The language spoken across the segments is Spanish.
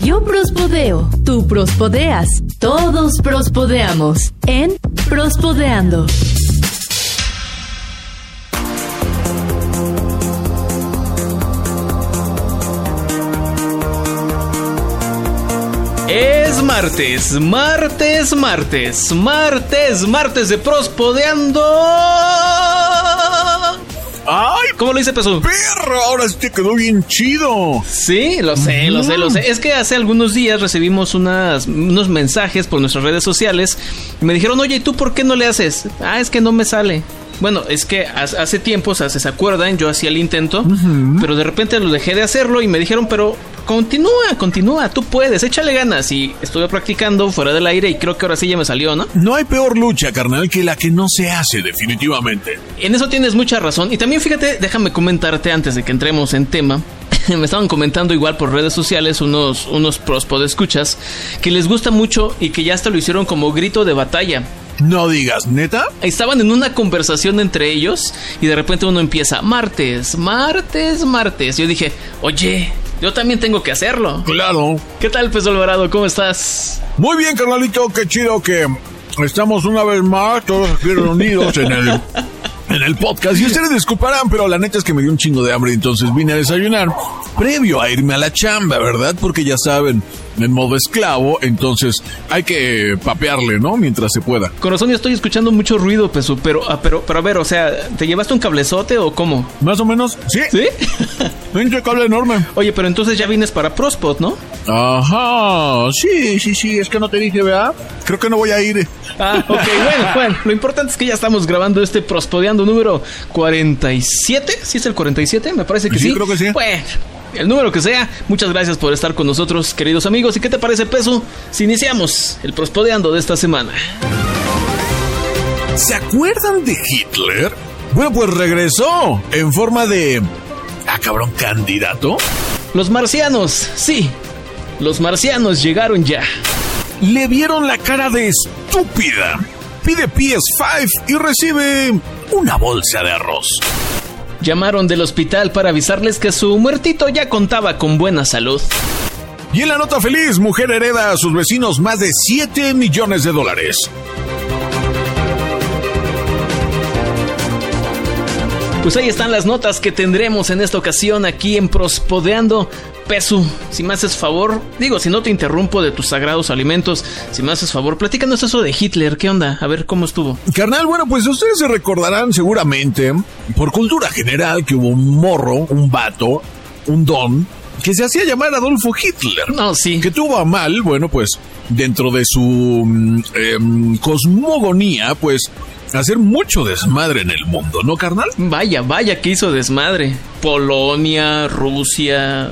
Yo prospodeo, tú prospodeas, todos prospodeamos en Prospodeando. Es martes, martes, martes, martes, martes de Prospodeando. ¡Ay! ¿Cómo lo dice Peso? ¡Perro! Ahora sí te quedó bien chido. Sí, lo sé, lo sé, lo sé. Es que hace algunos días recibimos unas, unos mensajes por nuestras redes sociales y me dijeron, oye, ¿y tú por qué no le haces? Ah, es que no me sale. Bueno, es que hace tiempo, o sea, se acuerdan, yo hacía el intento, pero de repente lo dejé de hacerlo y me dijeron, pero continúa, continúa, tú puedes, échale ganas. Y estuve practicando fuera del aire y creo que ahora sí ya me salió, ¿no? No hay peor lucha, carnal, que la que no se hace, definitivamente. En eso tienes mucha razón. Y también fíjate, déjame comentarte antes de que entremos en tema. me estaban comentando igual por redes sociales unos, unos pros escuchas que les gusta mucho y que ya hasta lo hicieron como grito de batalla. No digas, ¿neta? Estaban en una conversación entre ellos y de repente uno empieza, martes, martes, martes. Yo dije, oye, yo también tengo que hacerlo. Claro. ¿Qué tal, Peso Alvarado? ¿Cómo estás? Muy bien, carnalito, qué chido que estamos una vez más todos aquí reunidos en el en el podcast. Y ustedes disculparán, pero la neta es que me dio un chingo de hambre, entonces vine a desayunar previo a irme a la chamba, ¿verdad? Porque ya saben, en modo esclavo, entonces hay que papearle, ¿no? Mientras se pueda. Con razón, yo estoy escuchando mucho ruido, Peso, pero, ah, pero, pero a ver, o sea, ¿te llevaste un cablezote o cómo? Más o menos, sí. ¿Sí? Un cable enorme. Oye, pero entonces ya vienes para Prospot, ¿no? Ajá, sí, sí, sí, es que no te dije, ¿verdad? Creo que no voy a ir. Ah, ok, bueno, bueno, lo importante es que ya estamos grabando este Prospodeando número 47, ¿sí es el 47? Me parece que sí. Sí, creo que sí. Bueno, el número que sea, muchas gracias por estar con nosotros, queridos amigos. ¿Y qué te parece, Peso, si iniciamos el Prospodeando de esta semana? ¿Se acuerdan de Hitler? Bueno, pues regresó en forma de... Ah, cabrón, candidato. Los marcianos, sí. Los marcianos llegaron ya. Le vieron la cara de estúpida. Pide PS5 y recibe una bolsa de arroz. Llamaron del hospital para avisarles que su muertito ya contaba con buena salud. Y en la nota feliz, mujer hereda a sus vecinos más de 7 millones de dólares. Pues ahí están las notas que tendremos en esta ocasión aquí en Prospodeando. Pesu, si me haces favor, digo, si no te interrumpo de tus sagrados alimentos, si me haces favor, platícanos eso de Hitler, ¿qué onda? A ver cómo estuvo. Carnal, bueno, pues ustedes se recordarán seguramente, por cultura general, que hubo un morro, un vato, un don, que se hacía llamar Adolfo Hitler. No, sí. Que tuvo a mal, bueno, pues dentro de su mm, em, cosmogonía, pues hacer mucho desmadre en el mundo, ¿no, carnal? Vaya, vaya que hizo desmadre. Polonia, Rusia,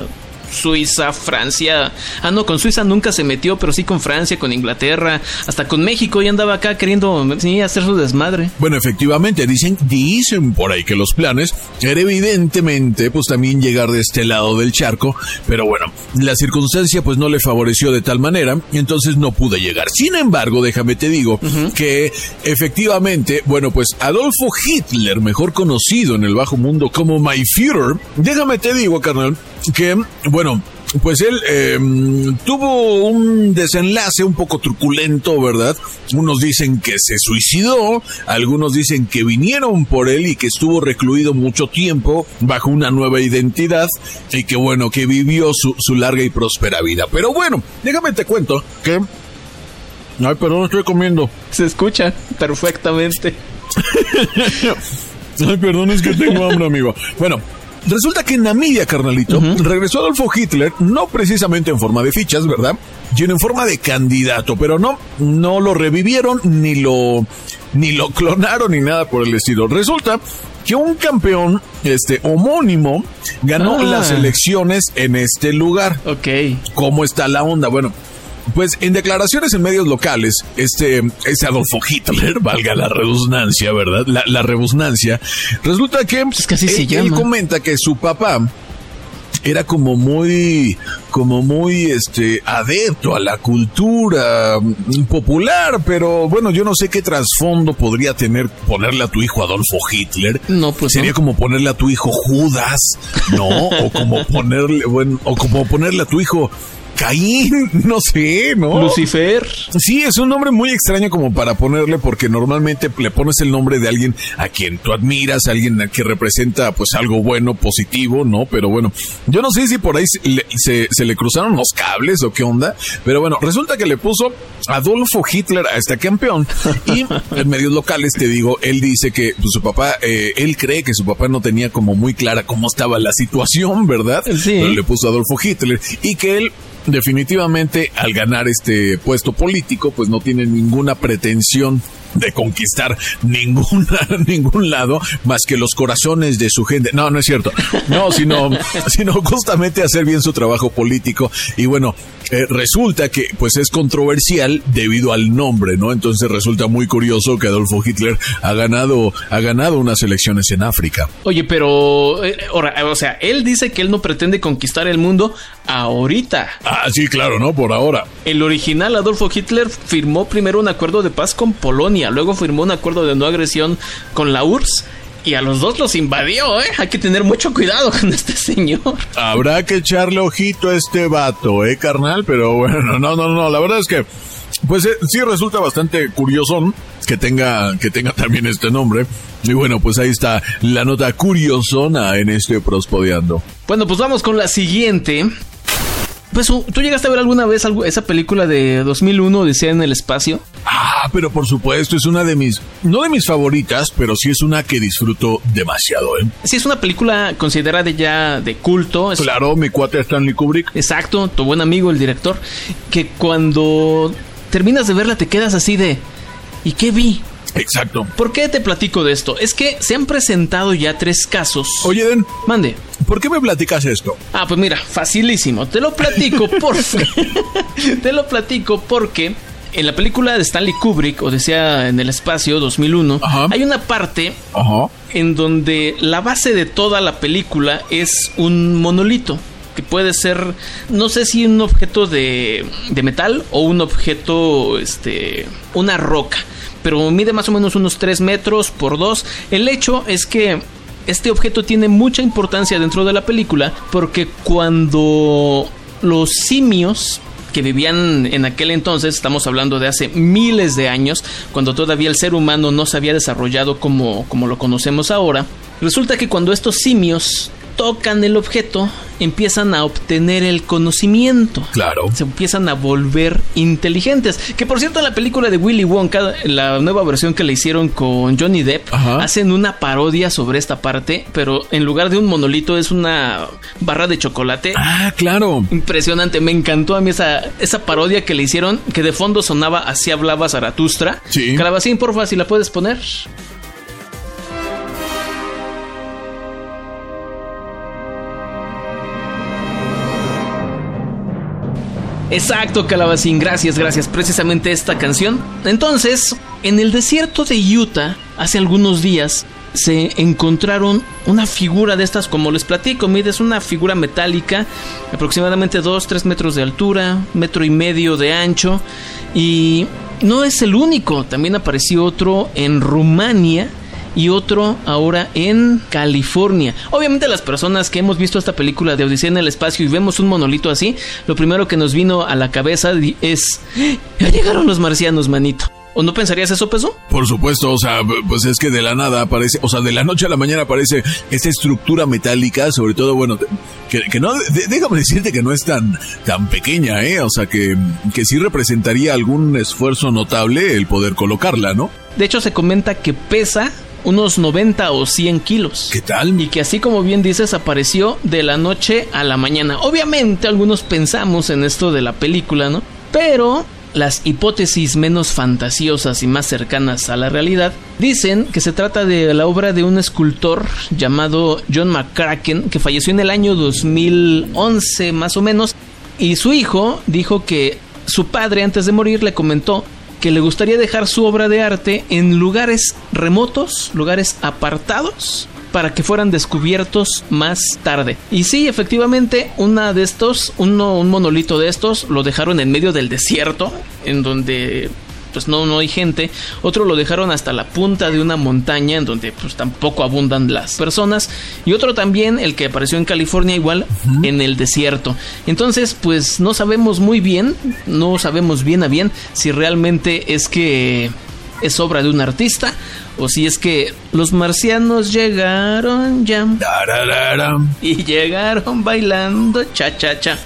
Suiza, Francia. Ah, no, con Suiza nunca se metió, pero sí con Francia, con Inglaterra, hasta con México y andaba acá queriendo sí, hacer su desmadre. Bueno, efectivamente, dicen, dicen por ahí que los planes era evidentemente pues también llegar de este lado del charco, pero bueno, la circunstancia pues no le favoreció de tal manera, y entonces no pude llegar. Sin embargo, déjame te digo que efectivamente, bueno, pues Adolfo Hitler, mejor conocido en el bajo mundo como My Führer, déjame te digo, carnal, que, bueno, pues él eh, tuvo un desenlace un poco truculento, ¿verdad? Unos dicen que se suicidó, algunos dicen que vinieron por él y que estuvo recluido mucho tiempo bajo una nueva identidad y que bueno, que vivió su, su larga y próspera vida. Pero bueno, déjame te cuento que Ay, perdón, estoy comiendo. Se escucha perfectamente. Ay, perdón, es que tengo hambre, amigo. Bueno, resulta que en Namibia, carnalito, regresó Adolfo Hitler, no precisamente en forma de fichas, ¿verdad? Sino en forma de candidato, pero no, no lo revivieron, ni lo, ni lo clonaron, ni nada por el estilo. Resulta que un campeón, este, homónimo, ganó Ah. las elecciones en este lugar. Ok. ¿Cómo está la onda? Bueno, pues en declaraciones en medios locales, este, ese Adolfo Hitler, valga la redundancia, ¿verdad? La, la rebusnancia, resulta que, Pues que así se él, llama. él comenta que su papá era como muy, como muy, este, adepto a la cultura mm, popular, pero bueno, yo no sé qué trasfondo podría tener ponerle a tu hijo Adolfo Hitler. No, pues Sería no. como ponerle a tu hijo Judas, ¿no? O como ponerle, bueno, o como ponerle a tu hijo Caín, no sé, ¿no? Lucifer. Sí, es un nombre muy extraño como para ponerle porque normalmente le pones el nombre de alguien a quien tú admiras, alguien que representa pues algo bueno, positivo, ¿no? Pero bueno, yo no sé si por ahí se le, se- se le cruzaron los cables o qué onda, pero bueno, resulta que le puso Adolfo Hitler a este campeón y en medios locales te digo, él dice que pues, su papá, eh, él cree que su papá no tenía como muy clara cómo estaba la situación, ¿verdad? Sí. Pero le puso Adolfo Hitler y que él definitivamente al ganar este puesto político pues no tiene ninguna pretensión de conquistar ninguna, ningún lado más que los corazones de su gente. No, no es cierto. No, sino, sino justamente hacer bien su trabajo político. Y bueno, eh, resulta que pues es controversial debido al nombre, ¿no? Entonces resulta muy curioso que Adolfo Hitler ha ganado, ha ganado unas elecciones en África. Oye, pero, eh, ahora, o sea, él dice que él no pretende conquistar el mundo ahorita. Ah, sí, claro, ¿no? Por ahora. El original Adolfo Hitler firmó primero un acuerdo de paz con Polonia, luego firmó un acuerdo de no agresión con la URSS y a los dos los invadió, ¿eh? Hay que tener mucho cuidado con este señor. Habrá que echarle ojito a este vato, eh, carnal, pero bueno, no, no, no, la verdad es que, pues eh, sí resulta bastante curioso que tenga, que tenga también este nombre. Y bueno, pues ahí está la nota curiosona en este prospodeando. Bueno, pues vamos con la siguiente. Pues, ¿tú llegaste a ver alguna vez algo- esa película de 2001, Odisea en el espacio? Ah, pero por supuesto es una de mis, no de mis favoritas, pero sí es una que disfruto demasiado, eh. Sí, es una película considerada ya de culto. Es Claro, mi cuate Stanley Kubrick. Exacto, tu buen amigo, el director, que cuando terminas de verla te quedas así de... ¿Y qué vi? Exacto. ¿Por qué te platico de esto? Es que se han presentado ya tres casos. Oye, Den, Mande. ¿Por qué me platicas esto? Ah, pues mira, facilísimo. Te lo platico por... te lo platico porque en la película de Stanley Kubrick, Odisea en el espacio 2001, Ajá. hay una parte Ajá. en donde la base de toda la película es un monolito. Que puede ser, no sé si un objeto de, de metal o un objeto, este, una roca. Pero mide más o menos unos 3 metros por 2. El hecho es que este objeto tiene mucha importancia dentro de la película porque cuando los simios que vivían en aquel entonces, estamos hablando de hace miles de años, cuando todavía el ser humano no se había desarrollado como, como lo conocemos ahora, resulta que cuando estos simios tocan el objeto, empiezan a obtener el conocimiento. Claro. Se empiezan a volver inteligentes. Que por cierto, en la película de Willy Wonka, la nueva versión que le hicieron con Johnny Depp, Ajá. hacen una parodia sobre esta parte, pero en lugar de un monolito es una barra de chocolate. Ah, claro. Impresionante, me encantó a mí esa, esa parodia que le hicieron, que de fondo sonaba Así hablaba Zaratustra. Sí. Calabacín, porfa, si la puedes poner. Exacto, Calabacín, gracias, gracias. Precisamente esta canción. Entonces, en el desierto de Utah, hace algunos días, se encontraron una figura de estas, como les platico, mide, es una figura metálica, aproximadamente 2-3 metros de altura, metro y medio de ancho, y no es el único, también apareció otro en Rumania y otro ahora en California. Obviamente las personas que hemos visto esta película de Odisea en el espacio y vemos un monolito así, lo primero que nos vino a la cabeza es, "¡Ah! ya llegaron los marcianos, manito. ¿O no pensarías eso, Peso? Por supuesto, o sea, pues es que de la nada aparece, o sea, de la noche a la mañana aparece esta estructura metálica, sobre todo, bueno, que que, no, déjame decirte que no es tan, tan pequeña, ¿eh? O sea, que, que sí representaría algún esfuerzo notable el poder colocarla, ¿no? De hecho, se comenta que pesa unos 90 o 100 kilos. ¿Qué tal? Y que así como bien dices, apareció de la noche a la mañana. Obviamente algunos pensamos en esto de la película, ¿no? Pero las hipótesis menos fantasiosas y más cercanas a la realidad dicen que se trata de la obra de un escultor llamado John McCracken que falleció en el año 2011 más o menos y su hijo dijo que su padre antes de morir le comentó que le gustaría dejar su obra de arte en lugares remotos, lugares apartados, para que fueran descubiertos más tarde. Y sí, efectivamente, una de estos, un monolito de estos, lo dejaron en medio del desierto, en donde pues no, no hay gente. Otro lo dejaron hasta la punta de una montaña en donde pues tampoco abundan las personas. Y otro también, el que apareció en California igual, en el desierto. Entonces pues no sabemos muy bien, no sabemos bien a bien si realmente es que es obra de un artista o si es que los marcianos llegaron ya. Y llegaron bailando cha cha cha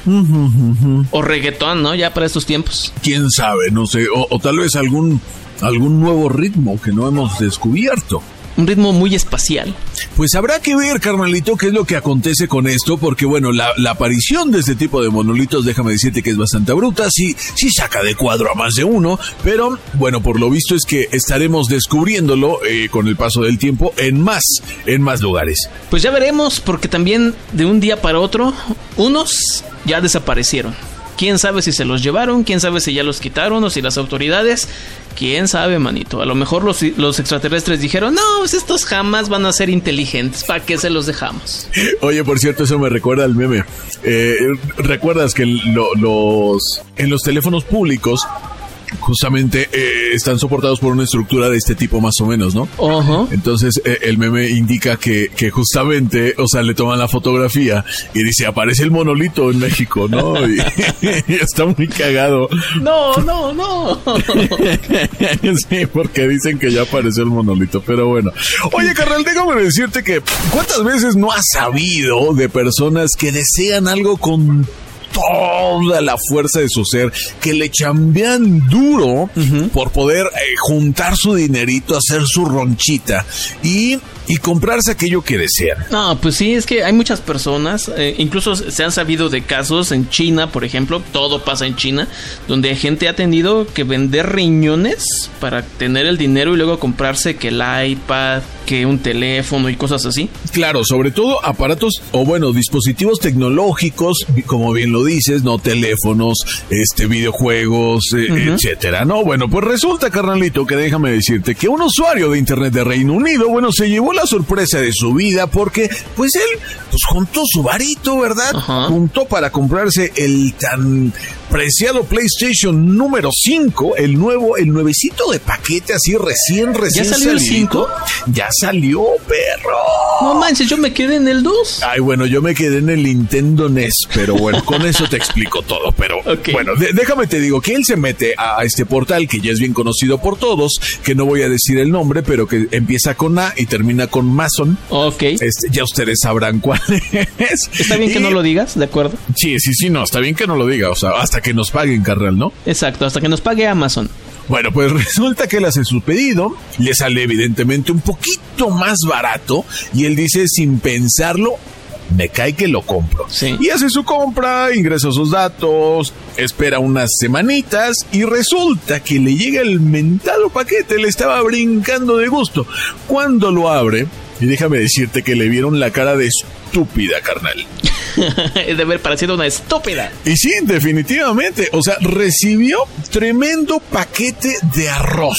o reggaetón, ¿no? Ya para estos tiempos. Quién sabe, no sé, o, o tal vez algún algún nuevo ritmo que no hemos descubierto un ritmo muy espacial. Pues habrá que ver, carnalito, qué es lo que acontece con esto, porque bueno, la, aparición de este tipo de monolitos, déjame decirte que es bastante bruta, sí, sí saca de cuadro a más de uno, pero bueno, por lo visto es que estaremos descubriéndolo eh, con el paso del tiempo en más, en más lugares. Pues ya veremos, porque también de un día para otro, unos ya desaparecieron. Quién sabe si se los llevaron, quién sabe si ya los quitaron o si las autoridades quién sabe, manito. A lo mejor los, extraterrestres dijeron, no, pues estos jamás van a ser inteligentes. ¿Para qué se los dejamos? Oye, por cierto, eso me recuerda al meme. Eh, ¿Recuerdas que los, en los teléfonos públicos justamente eh, están soportados por una estructura de este tipo más o menos, ¿no? Entonces eh, el meme indica que, que justamente, o sea, le toman la fotografía y dice, aparece el monolito en México, ¿no? Y, está muy cagado. No, no, no. sí, porque dicen que ya apareció el monolito, pero bueno. Oye, carnal, déjame decirte que ¿cuántas veces no has sabido de personas que desean algo con toda la fuerza de su ser, que le chambean duro por poder eh, juntar su dinerito, hacer su ronchita y y comprarse aquello que desean. No, pues sí, es que hay muchas personas, eh, incluso se han sabido de casos en China, por ejemplo, todo pasa en China, donde gente ha tenido que vender riñones para tener el dinero y luego comprarse que el iPad, que un teléfono y cosas así. Claro, sobre todo aparatos o bueno, dispositivos tecnológicos, como bien lo dices, no teléfonos, este videojuegos, eh, etcétera. No, bueno, pues resulta, carnalito, que déjame decirte que un usuario de internet de Reino Unido, bueno, se llevó la sorpresa de su vida porque pues él pues juntó su varito, ¿verdad? Juntó para comprarse el tan preciado PlayStation número 5, el nuevo, el nuevecito de paquete, así recién, recién ¿Ya salió el 5? Ya salió, perro. No manches, yo me quedé en el 2. Ay, bueno, yo me quedé en el Nintendo NES, pero bueno, con eso te explico todo. Pero bueno, déjame te digo que él se mete a este portal que ya es bien conocido por todos, que no voy a decir el nombre, pero que empieza con A y termina con Mason. Ok. Este, ya ustedes sabrán cuál es. Está bien que no lo digas, ¿de acuerdo? Sí, sí, sí, no, está bien que no lo diga, o sea, hasta que nos paguen, carnal, ¿no? Exacto, hasta que nos pague Amazon. Bueno, pues resulta que él hace su pedido, le sale evidentemente un poquito más barato y él dice sin pensarlo, me cae que lo compro. Y hace su compra, ingresa sus datos, espera unas semanitas y resulta que le llega el mentado paquete, le estaba brincando de gusto. Cuando lo abre, y déjame decirte que le vieron la cara de estúpida, carnal. es de haber parecido una estúpida. Y sí, definitivamente. O sea, recibió tremendo paquete de arroz.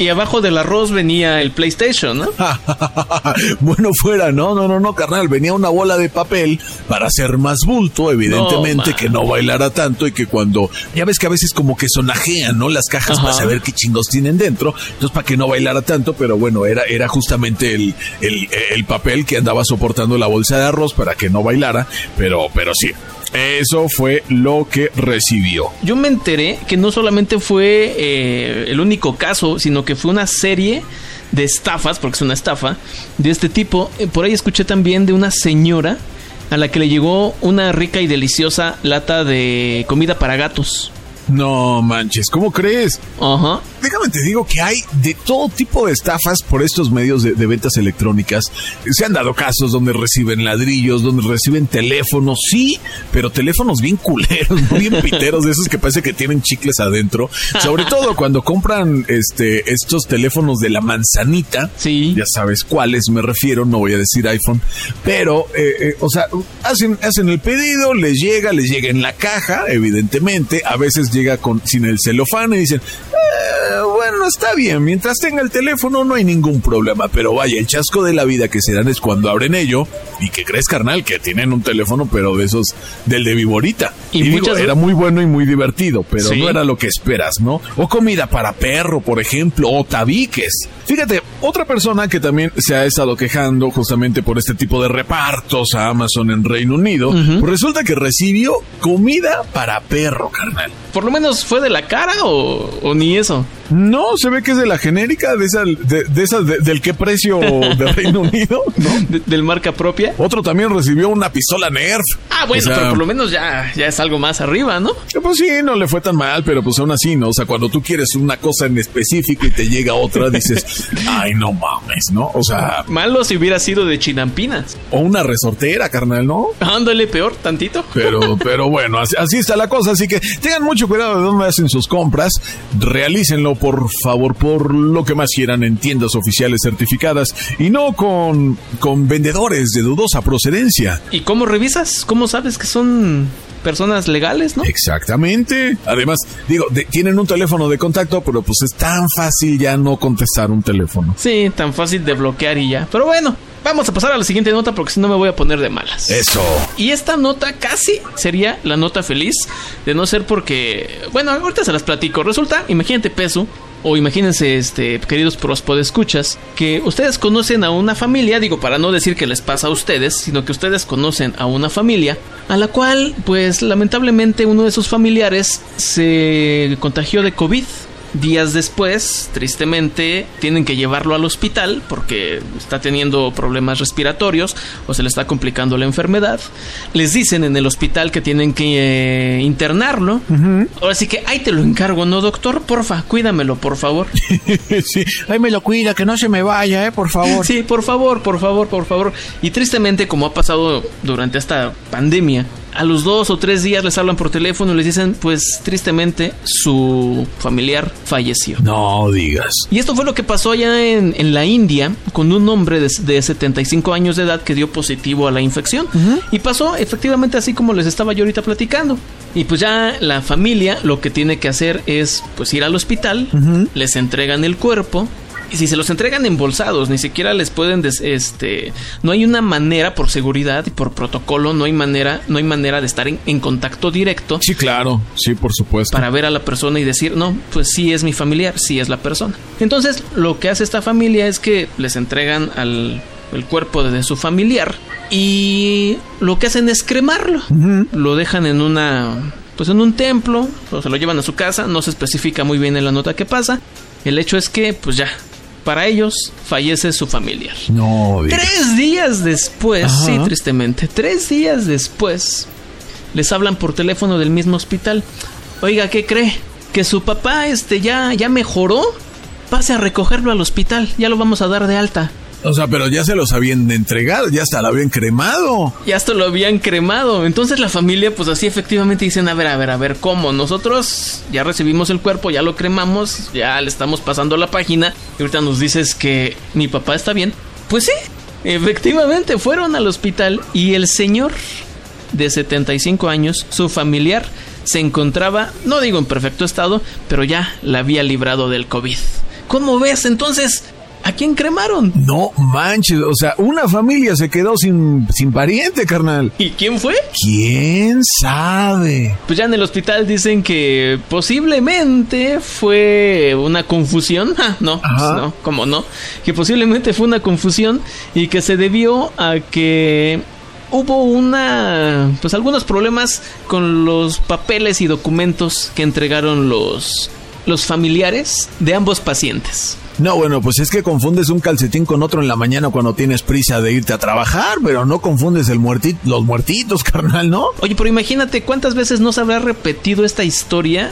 Y abajo del arroz venía el PlayStation, ¿no? bueno, fuera, no, no, no, no, carnal. Venía una bola de papel para hacer más bulto, evidentemente, que no bailara tanto y que cuando. Ya ves que a veces como que sonajean, ¿no? Las cajas para saber qué chingos tienen dentro. Entonces, para que no bailara tanto, pero bueno, era, era justamente el, el, el papel que andaba soportando la bolsa de arroz para que no bailara. Pero, pero sí, eso fue lo que recibió. Yo me enteré que no solamente fue eh, el único caso, sino que fue una serie de estafas, porque es una estafa, de este tipo. Eh, por ahí escuché también de una señora a la que le llegó una rica y deliciosa lata de comida para gatos. No manches, ¿cómo crees? Ajá. Déjame te digo que hay de todo tipo de estafas por estos medios de, de, ventas electrónicas. Se han dado casos donde reciben ladrillos, donde reciben teléfonos, sí, pero teléfonos bien culeros, bien piteros, de esos que parece que tienen chicles adentro. Sobre todo cuando compran este estos teléfonos de la manzanita. Sí. Ya sabes cuáles me refiero, no voy a decir iPhone, pero, eh, eh, o sea, hacen, hacen el pedido, les llega, les llega en la caja, evidentemente, a veces llega con, sin el celofán y dicen, eh, bueno, está bien, mientras tenga el teléfono no hay ningún problema, pero vaya, el chasco de la vida que se dan es cuando abren ello y que crees, carnal, que tienen un teléfono, pero de esos, del de Viborita. Y, Y, digo, era muy bueno y muy divertido, pero Sí. no era lo que esperas, ¿no? O comida para perro, por ejemplo, o tabiques. Fíjate, otra persona que también se ha estado quejando justamente por este tipo de repartos a Amazon en Reino Unido, pues resulta que recibió comida para perro, carnal. Por lo menos fue de la cara o, o ni eso. No, se ve que es de la genérica, de esa, de, de esa, de- del qué precio de Reino Unido, ¿no? De- del marca propia. Otro también recibió una pistola Nerf. Ah, bueno, O sea, pero por lo menos ya, ya es algo más arriba, ¿no? Pues sí, no le fue tan mal, pero pues aún así, ¿no? O sea, cuando tú quieres una cosa en específico y te llega otra, dices, ay, no mames, ¿no? O sea, Malo si hubiera sido de chinampinas. o una resortera, carnal, ¿no? Ándale peor, tantito. Pero, pero bueno, así, así está la cosa. Así que tengan mucho cuidado de dónde hacen sus compras. Realícenlo, por favor, por lo que más quieran en tiendas oficiales certificadas y no con, con vendedores de dudosa procedencia. ¿Y cómo revisas? ¿Cómo sabes que son personas legales, no? Exactamente. Además, digo, de- tienen un teléfono de contacto, pero pues es tan fácil ya no contestar un teléfono. Sí, tan fácil de bloquear y ya. Pero bueno, vamos a pasar a la siguiente nota porque si no me voy a poner de malas. Eso. Y esta nota casi sería la nota feliz, de no ser porque, bueno, ahorita se las platico. Resulta, imagínate peso, o imagínense, este, queridos escuchas, que ustedes conocen a una familia, digo, para no decir que les pasa a ustedes, sino que ustedes conocen a una familia, a la cual, pues, lamentablemente uno de sus familiares se contagió de COVID. Días después, tristemente, tienen que llevarlo al hospital porque está teniendo problemas respiratorios o se le está complicando la enfermedad. Les dicen en el hospital que tienen que eh, internarlo. Ahora sí que ahí te lo encargo, ¿no, doctor? Porfa, cuídamelo, por favor. sí. Ay, me lo cuida, que no se me vaya, eh, por favor. Sí, por favor, por favor, por favor. Y tristemente, como ha pasado durante esta pandemia, a los dos o tres días les hablan por teléfono y les dicen, pues tristemente, su familiar falleció. No digas. Y esto fue lo que pasó allá en, en la India con un hombre de, de 75 años de edad que dio positivo a la infección. Y pasó efectivamente así como les estaba yo ahorita platicando. Y pues ya la familia lo que tiene que hacer es pues ir al hospital, les entregan el cuerpo. Y si se los entregan embolsados, ni siquiera les pueden, des- este, no hay una manera por seguridad y por protocolo, no hay manera, no hay manera de estar en, en contacto directo Sí, claro. Sí, por supuesto. para ver a la persona y decir, no, pues sí es mi familiar, sí es la persona. Entonces, lo que hace esta familia es que les entregan al el cuerpo de su familiar y lo que hacen es cremarlo. Lo dejan en una pues en un templo, o se lo llevan a su casa, no se especifica muy bien en la nota que pasa. El hecho es que pues ya para ellos fallece su familiar. No. Tres días después, Ajá. sí, tristemente, tres días después, les hablan por teléfono del mismo hospital. Oiga, ¿qué cree? Que su papá este ya, ya mejoró. Pase a recogerlo al hospital, ya lo vamos a dar de alta. O sea, pero ya se los habían entregado, ya hasta lo habían cremado. Ya hasta lo habían cremado. Entonces la familia, pues así efectivamente dicen, a ver, a ver, a ver, ¿cómo? Nosotros ya recibimos el cuerpo, ya lo cremamos, ya le estamos pasando la página. Y ahorita nos dices que mi papá está bien. Pues sí, efectivamente fueron al hospital y el señor de 75 años, su familiar, se encontraba, no digo en perfecto estado, pero ya la había librado del COVID. ¿Cómo ves entonces? ¿A quién cremaron? No manches, o sea, una familia se quedó sin, sin pariente, carnal. ¿Y quién fue? ¿Quién sabe? Pues ya en el hospital dicen que posiblemente fue una confusión. Ah, no, pues no, ¿cómo no? Que posiblemente fue una confusión y que se debió a que hubo una pues algunos problemas con los papeles y documentos que entregaron los los familiares de ambos pacientes. No, bueno, pues es que confundes un calcetín con otro en la mañana cuando tienes prisa de irte a trabajar, pero no confundes el muertito, los muertitos, carnal, ¿no? Oye, pero imagínate cuántas veces no se habrá repetido esta historia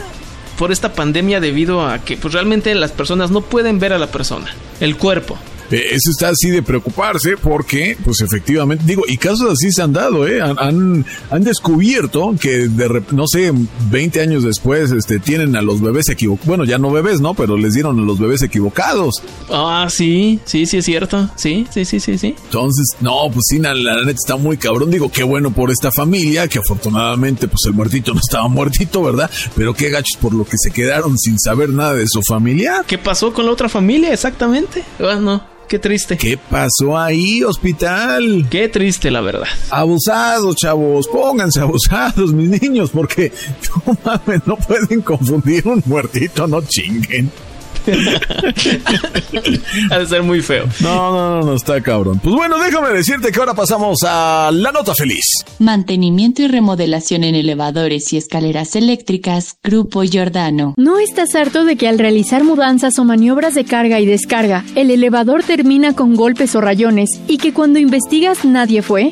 por esta pandemia debido a que pues realmente las personas no pueden ver a la persona, el cuerpo. Eh, eso está así de preocuparse porque, pues efectivamente, digo, y casos así se han dado, ¿eh? Han, han, descubierto que, de, no sé, 20 años después, este, tienen a los bebés equivocados. Bueno, ya no bebés, ¿no? Pero les dieron a los bebés equivocados. Ah, sí, sí, sí es cierto. Sí, sí, sí, sí, sí. Entonces, no, pues sí, la, la neta está muy cabrón. Digo, qué bueno por esta familia, que afortunadamente, pues el muertito no estaba muertito, ¿verdad? Pero qué gachos por lo que se quedaron sin saber nada de su familia. ¿Qué pasó con la otra familia exactamente? Bueno, Qué triste. ¿Qué pasó ahí, hospital? Qué triste, la verdad. Abusados, chavos. Pónganse abusados, mis niños, porque no mames, no pueden confundir un muertito, no chinguen. Ha de ser muy feo. No, no, no, no, está cabrón. Pues bueno, déjame decirte que ahora pasamos a la nota feliz. Mantenimiento y remodelación en elevadores y escaleras eléctricas, Grupo Giordano. ¿No estás harto de que al realizar mudanzas o maniobras de carga y descarga, el elevador termina con golpes o rayones y que cuando investigas nadie fue?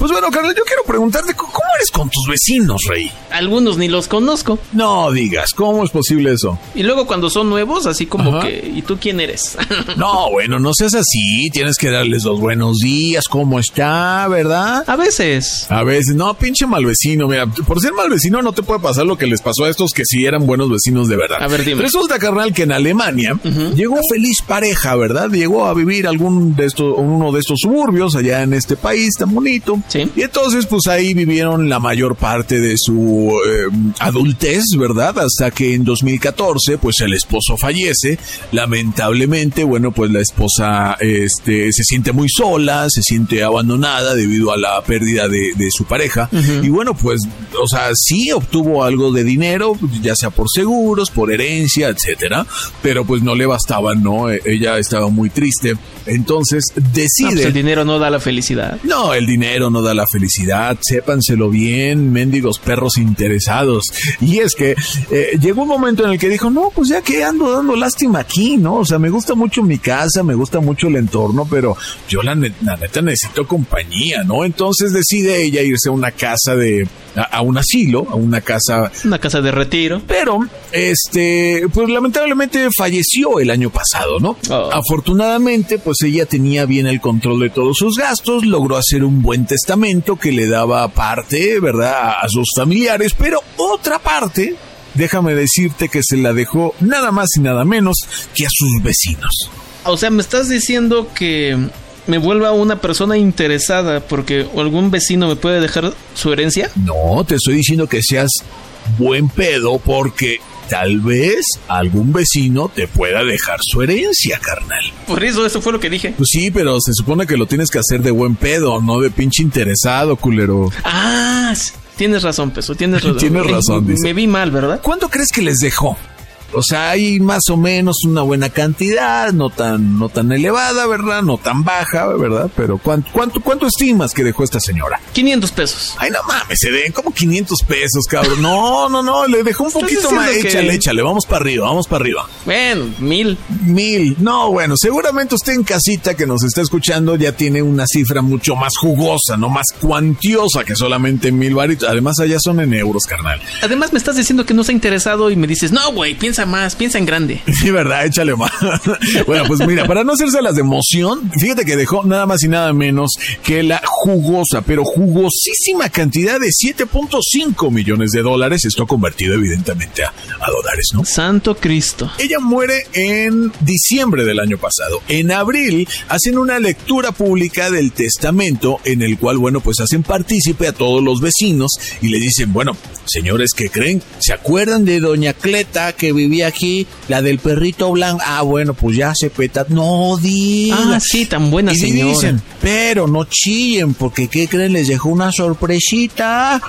Pues bueno, Carla, yo quiero preguntarte, ¿cómo eres con tus vecinos, Rey? Algunos ni los conozco. No digas, ¿cómo es posible eso? Y luego cuando son nuevos, así como que, ¿y tú quién eres? no, bueno, no seas así, tienes que darles los buenos días, ¿cómo está, verdad? A veces. A veces, no, pinche mal vecino, mira, por ser mal vecino no te puede pasar lo que les pasó a estos que sí eran buenos vecinos de verdad. A ver, dime. Resulta, carnal, que en Alemania llegó feliz pareja, ¿verdad? Llegó a vivir algún de estos, uno de estos suburbios allá en este país tan bonito. Y entonces, pues ahí vivieron la mayor parte de su eh, adultez, ¿verdad? Hasta que en 2014, pues el esposo fallece. Lamentablemente, bueno, pues la esposa este, se siente muy sola, se siente abandonada debido a la pérdida de, su pareja. Y bueno, pues, o sea, sí obtuvo algo de dinero, ya sea por seguros, por herencia, etcétera, pero pues no le bastaba, ¿no? E, ella estaba muy triste. Entonces decide. Pues el dinero no da la felicidad. No, el dinero no da la felicidad, sépanselo bien, mendigos perros interesados. Y es que eh, llegó un momento en el que dijo, no, pues ya que ando dando lástima aquí, ¿no? O sea, me gusta mucho mi casa, me gusta mucho el entorno, pero yo la, neta necesito compañía, ¿no? Entonces decide ella irse a una casa de, a, un asilo, a una casa. Una casa de retiro. Pero, este, pues lamentablemente falleció el año pasado, ¿no? Oh. Afortunadamente, pues ella tenía bien el control de todos sus gastos, logró hacer un buen testamento que le daba parte, ¿verdad?, a sus familiares, pero otra parte, déjame decirte que se la dejó nada más y nada menos que a sus vecinos. O sea, me estás diciendo que me vuelva una persona interesada porque algún vecino me puede dejar su herencia? No, te estoy diciendo que seas buen pedo porque tal vez algún vecino te pueda dejar su herencia, carnal. Por eso, eso fue lo que dije. Pues sí, pero se supone que lo tienes que hacer de buen pedo, no de pinche interesado, culero. Ah, tienes razón, Peso, tienes razón. tienes razón, dice. Me vi mal, ¿verdad? ¿Cuánto crees que les dejó? O sea, hay más o menos una buena cantidad, no tan, no tan elevada, ¿verdad? No tan baja, ¿verdad? Pero ¿cuánto, cuánto, cuánto estimas que dejó esta señora? 500 pesos. Ay, no mames, se den como 500 pesos, cabrón. No, no, no, le dejó un poquito más. Échale, échale, vamos para arriba, vamos para arriba. Bueno, mil. Mil. No, bueno, seguramente usted en casita que nos está escuchando ya tiene una cifra mucho más jugosa, no más cuantiosa que solamente mil varitos. Además, allá son en euros, carnal. Además, me estás diciendo que no se ha interesado y me dices, no, güey, piensa más, piensa en grande. Sí, verdad, échale más. bueno, pues mira, para no hacerse las de emoción, fíjate que dejó nada más y nada menos que la jugosa, pero jugosísima cantidad de 7.5 millones de dólares. Esto convertido evidentemente a, a dólares, ¿no? Santo Cristo. Ella muere en diciembre del año pasado. En abril hacen una lectura pública del testamento en el cual, bueno, pues hacen partícipe a todos los vecinos y le dicen, bueno, señores que creen, ¿se acuerdan de doña Cleta que vivía vi aquí, la del perrito blanco. Ah, bueno, pues ya se peta. No digas. Ah, sí, tan buena y señora. dicen, pero no chillen, porque ¿qué creen? Les dejó una sorpresita.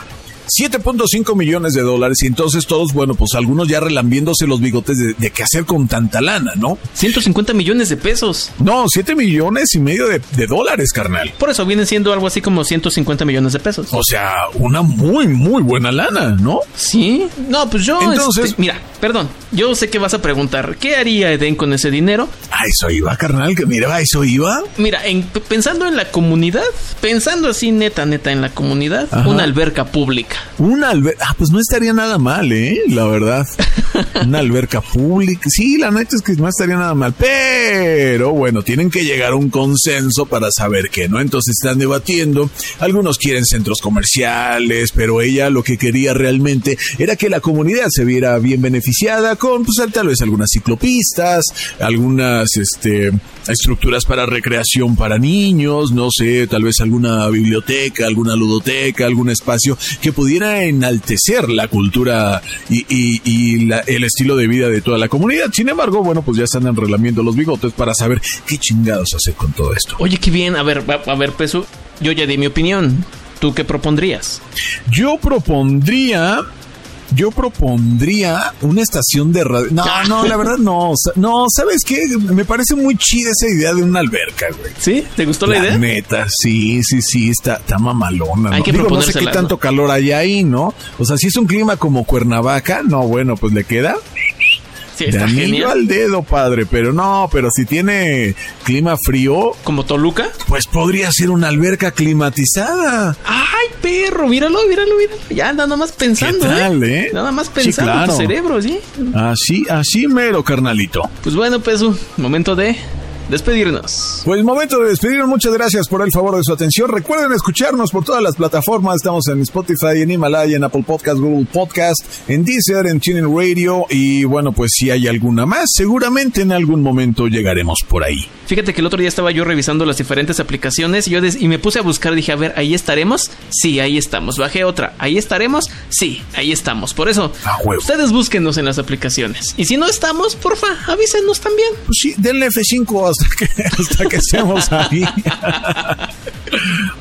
7.5 millones de dólares y entonces todos, bueno, pues algunos ya relambiéndose los bigotes de, de qué hacer con tanta lana, ¿no? 150 millones de pesos. No, 7 millones y medio de, de dólares, carnal. Por eso vienen siendo algo así como 150 millones de pesos. O sea, una muy, muy buena lana, ¿no? Sí. No, pues yo. Entonces- este, mira, perdón. Yo sé que vas a preguntar, ¿qué haría Eden con ese dinero? A eso iba, carnal, que mira, a eso iba. Mira, en- pensando en la comunidad, pensando así neta, neta en la comunidad, Ajá. una alberca pública. Una alberca, ah, pues no estaría nada mal, ¿eh? La verdad. Una alberca pública. Sí, la neta es que no estaría nada mal. Pero bueno, tienen que llegar a un consenso para saber qué, ¿no? Entonces están debatiendo. Algunos quieren centros comerciales, pero ella lo que quería realmente era que la comunidad se viera bien beneficiada con, pues tal vez algunas ciclopistas, algunas, este, estructuras para recreación para niños, no sé, tal vez alguna biblioteca, alguna ludoteca, algún espacio que pudiera enaltecer la cultura y, y- y la- el estilo de vida de toda la comunidad. Sin embargo, bueno, pues ya están enrolamiento los bigotes para saber qué chingados hacer con todo esto. Oye, qué bien. A ver, a ver, Peso. Yo ya di mi opinión. ¿Tú qué propondrías? Yo propondría. Yo propondría una estación de radio. No, no, la verdad no. No, ¿sabes qué? Me parece muy chida esa idea de una alberca, güey. ¿Sí? ¿Te gustó la, idea? neta, sí, sí, sí, está, está mamalona. Hay ¿no? que Digo, no sé qué tanto ¿no? calor hay ahí, ¿no? O sea, si es un clima como Cuernavaca, no, bueno, pues le queda Sí, de está anillo genial. al dedo, padre. Pero no, pero si tiene clima frío, ¿Como Toluca? pues podría ser una alberca climatizada. ¡Ay, perro! Míralo, míralo, míralo. Ya nada más pensando, ¿Qué tal, ¿eh? eh? Nada más Sí, pensando claro. tu cerebro, ¿sí? Así, así mero, carnalito. Pues bueno, Peso, momento de despedirnos. Pues momento de despedirnos. Muchas gracias por el favor de su atención. Recuerden escucharnos por todas las plataformas. Estamos en Spotify, en Himalaya, en Apple Podcast, Google Podcast, en Deezer, en TuneIn Radio. Y bueno, pues si hay alguna más, seguramente en algún momento llegaremos por ahí. Fíjate que el otro día estaba yo revisando las diferentes aplicaciones y, yo y me puse a buscar, dije, a ver, ¿ahí estaremos? Sí, ahí estamos. Bajé otra, ¿ahí estaremos? Sí, ahí estamos. Por eso, A ustedes búsquenos en las aplicaciones. Y si no estamos, porfa, avísenos también. Pues sí, denle F5 hasta que, hasta que estemos ahí.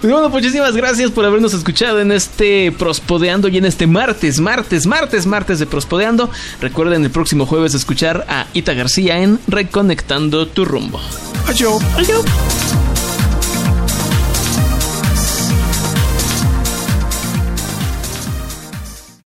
Pues bueno, muchísimas gracias por habernos escuchado en este Prospodeando y en este martes, martes, martes, martes de Prospodeando. Recuerden el próximo jueves escuchar a Ita García en Reconectando tu rumbo. Adiós. Adiós.